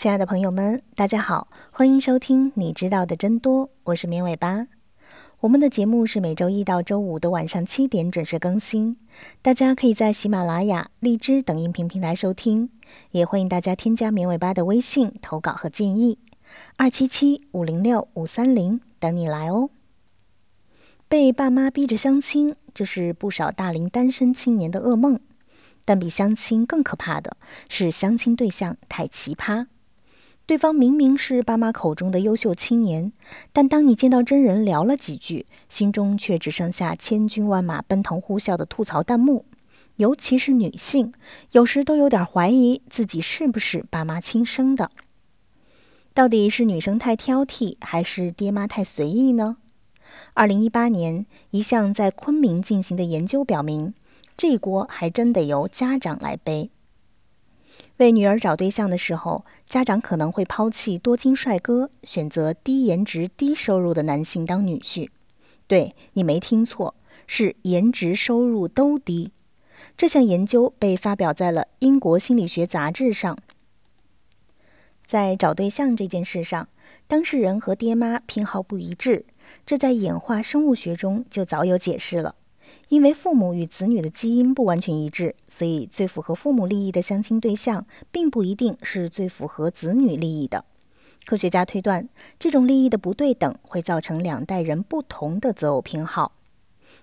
亲爱的朋友们，大家好，欢迎收听《你知道的真多》，我是绵尾巴。我们的节目是每周一到周五的晚上七点准时更新，大家可以在喜马拉雅、荔枝等音频平台收听，也欢迎大家添加绵尾巴的微信投稿和建议，二七七五零六五三零等你来哦。被爸妈逼着相亲，这是不少大龄单身青年的噩梦。但比相亲更可怕的是相亲对象太奇葩。对方明明是爸妈口中的优秀青年，但当你见到真人聊了几句，心中却只剩下千军万马奔腾呼啸的吐槽弹幕。尤其是女性，有时都有点怀疑自己是不是爸妈亲生的。到底是女生太挑剔，还是爹妈太随意呢？二零一八年，一项在昆明进行的研究表明，这锅还真得由家长来背。为女儿找对象的时候，家长可能会抛弃多金帅哥，选择低颜值、低收入的男性当女婿。对你没听错，是颜值、收入都低。这项研究被发表在了英国心理学杂志上。在找对象这件事上，当事人和爹妈偏好不一致，这在演化生物学中就早有解释了。因为父母与子女的基因不完全一致，所以最符合父母利益的相亲对象，并不一定是最符合子女利益的。科学家推断，这种利益的不对等会造成两代人不同的择偶偏好。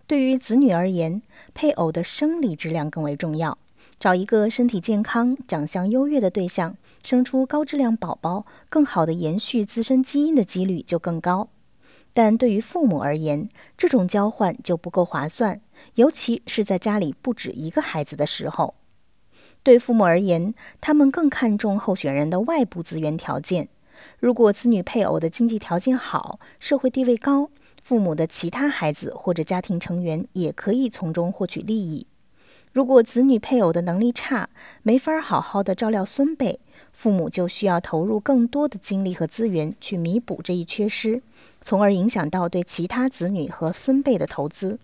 对于子女而言，配偶的生理质量更为重要，找一个身体健康、长相优越的对象，生出高质量宝宝，更好的延续自身基因的几率就更高。但对于父母而言，这种交换就不够划算，尤其是在家里不止一个孩子的时候。对父母而言，他们更看重候选人的外部资源条件。如果子女配偶的经济条件好，社会地位高，父母的其他孩子或者家庭成员也可以从中获取利益。如果子女配偶的能力差，没法好好的照料孙辈。父母就需要投入更多的精力和资源去弥补这一缺失，从而影响到对其他子女和孙辈的投资。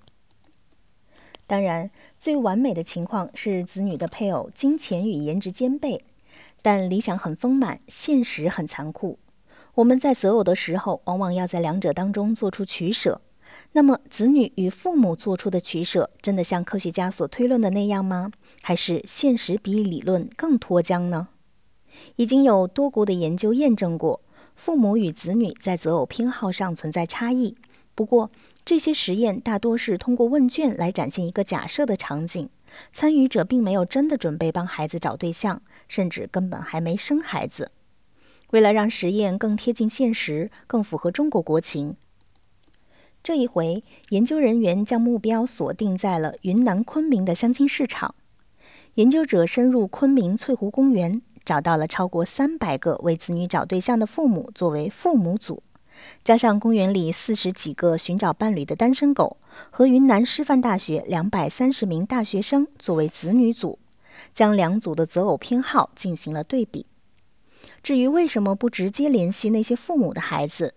当然，最完美的情况是子女的配偶金钱与颜值兼备，但理想很丰满，现实很残酷。我们在择偶的时候，往往要在两者当中做出取舍。那么，子女与父母做出的取舍，真的像科学家所推论的那样吗？还是现实比理论更脱缰呢？已经有多国的研究验证过，父母与子女在择偶偏好上存在差异。不过，这些实验大多是通过问卷来展现一个假设的场景，参与者并没有真的准备帮孩子找对象，甚至根本还没生孩子。为了让实验更贴近现实，更符合中国国情，这一回研究人员将目标锁定在了云南昆明的相亲市场。研究者深入昆明翠湖公园。找到了超过三百个为子女找对象的父母作为父母组，加上公园里四十几个寻找伴侣的单身狗和云南师范大学两百三十名大学生作为子女组，将两组的择偶偏好进行了对比。至于为什么不直接联系那些父母的孩子，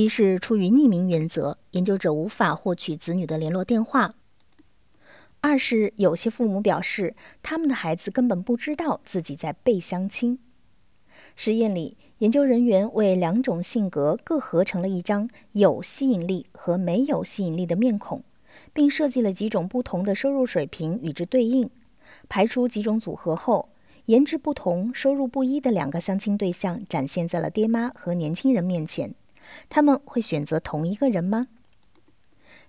一是出于匿名原则，研究者无法获取子女的联络电话。二是有些父母表示，他们的孩子根本不知道自己在被相亲。实验里，研究人员为两种性格各合成了一张有吸引力和没有吸引力的面孔，并设计了几种不同的收入水平与之对应。排除几种组合后，颜值不同、收入不一的两个相亲对象展现在了爹妈和年轻人面前。他们会选择同一个人吗？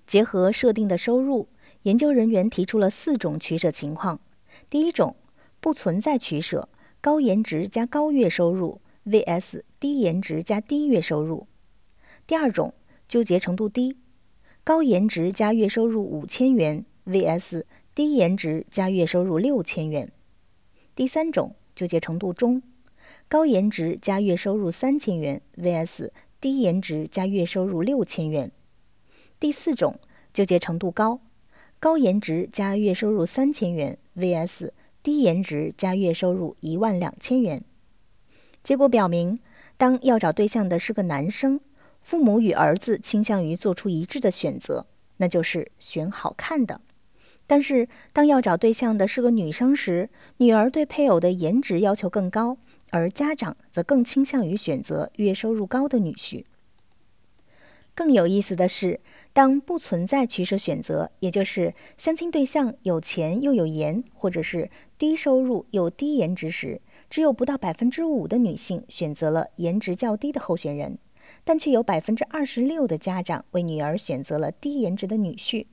结合设定的收入。研究人员提出了四种取舍情况：第一种不存在取舍，高颜值加高月收入 vs 低颜值加低月收入；第二种纠结程度低，高颜值加月收入五千元 vs 低颜值加月收入六千元；第三种纠结程度中，高颜值加月收入三千元 vs 低颜值加月收入六千元；第四种纠结程度高。高颜值加月收入三千元 vs 低颜值加月收入一万两千元。结果表明，当要找对象的是个男生，父母与儿子倾向于做出一致的选择，那就是选好看的；但是当要找对象的是个女生时，女儿对配偶的颜值要求更高，而家长则更倾向于选择月收入高的女婿。更有意思的是，当不存在取舍选择，也就是相亲对象有钱又有颜，或者是低收入又低颜值时，只有不到百分之五的女性选择了颜值较低的候选人，但却有百分之二十六的家长为女儿选择了低颜值的女婿。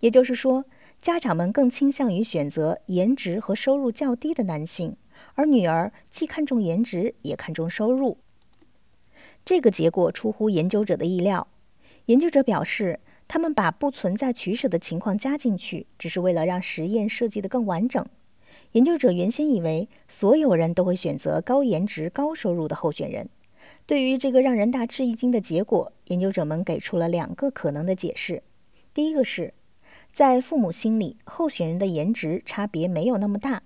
也就是说，家长们更倾向于选择颜值和收入较低的男性，而女儿既看重颜值也看重收入。这个结果出乎研究者的意料。研究者表示，他们把不存在取舍的情况加进去，只是为了让实验设计得更完整。研究者原先以为所有人都会选择高颜值、高收入的候选人。对于这个让人大吃一惊的结果，研究者们给出了两个可能的解释。第一个是，在父母心里，候选人的颜值差别没有那么大。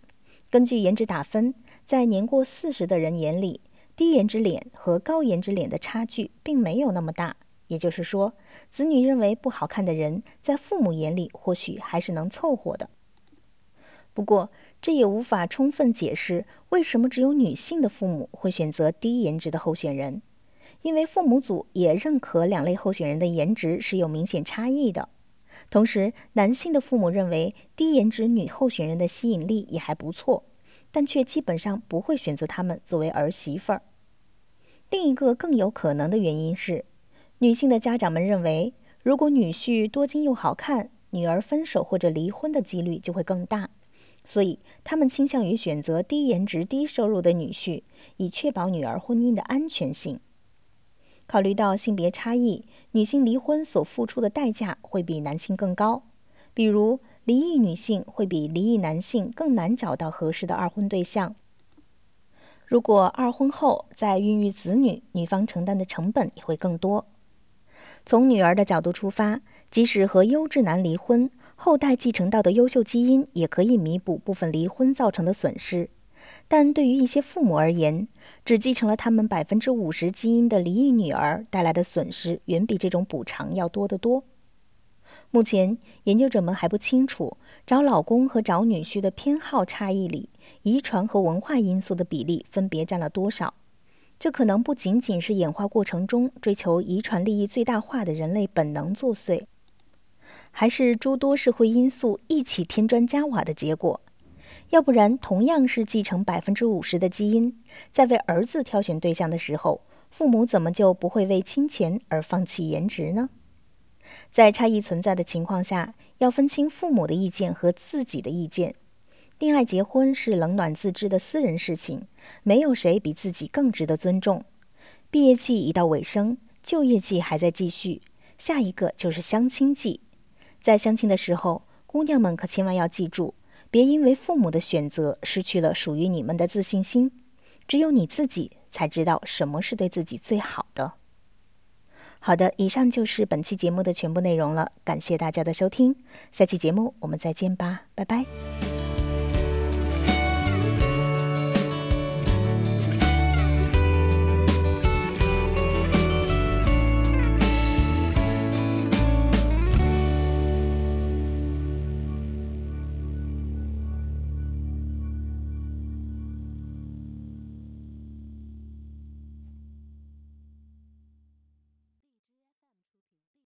根据颜值打分，在年过四十的人眼里，低颜值脸和高颜值脸的差距并没有那么大。也就是说，子女认为不好看的人，在父母眼里或许还是能凑合的。不过，这也无法充分解释为什么只有女性的父母会选择低颜值的候选人，因为父母组也认可两类候选人的颜值是有明显差异的。同时，男性的父母认为低颜值女候选人的吸引力也还不错，但却基本上不会选择他们作为儿媳妇儿。另一个更有可能的原因是。女性的家长们认为，如果女婿多金又好看，女儿分手或者离婚的几率就会更大，所以他们倾向于选择低颜值、低收入的女婿，以确保女儿婚姻的安全性。考虑到性别差异，女性离婚所付出的代价会比男性更高，比如离异女性会比离异男性更难找到合适的二婚对象。如果二婚后再孕育子女，女方承担的成本也会更多。从女儿的角度出发，即使和优质男离婚，后代继承到的优秀基因也可以弥补部分离婚造成的损失。但对于一些父母而言，只继承了他们百分之五十基因的离异女儿带来的损失，远比这种补偿要多得多。目前，研究者们还不清楚找老公和找女婿的偏好差异里，遗传和文化因素的比例分别占了多少。这可能不仅仅是演化过程中追求遗传利益最大化的人类本能作祟，还是诸多社会因素一起添砖加瓦的结果。要不然，同样是继承百分之五十的基因，在为儿子挑选对象的时候，父母怎么就不会为金钱而放弃颜值呢？在差异存在的情况下，要分清父母的意见和自己的意见。恋爱结婚是冷暖自知的私人事情，没有谁比自己更值得尊重。毕业季已到尾声，就业季还在继续，下一个就是相亲季。在相亲的时候，姑娘们可千万要记住，别因为父母的选择失去了属于你们的自信心。只有你自己才知道什么是对自己最好的。好的，以上就是本期节目的全部内容了，感谢大家的收听，下期节目我们再见吧，拜拜。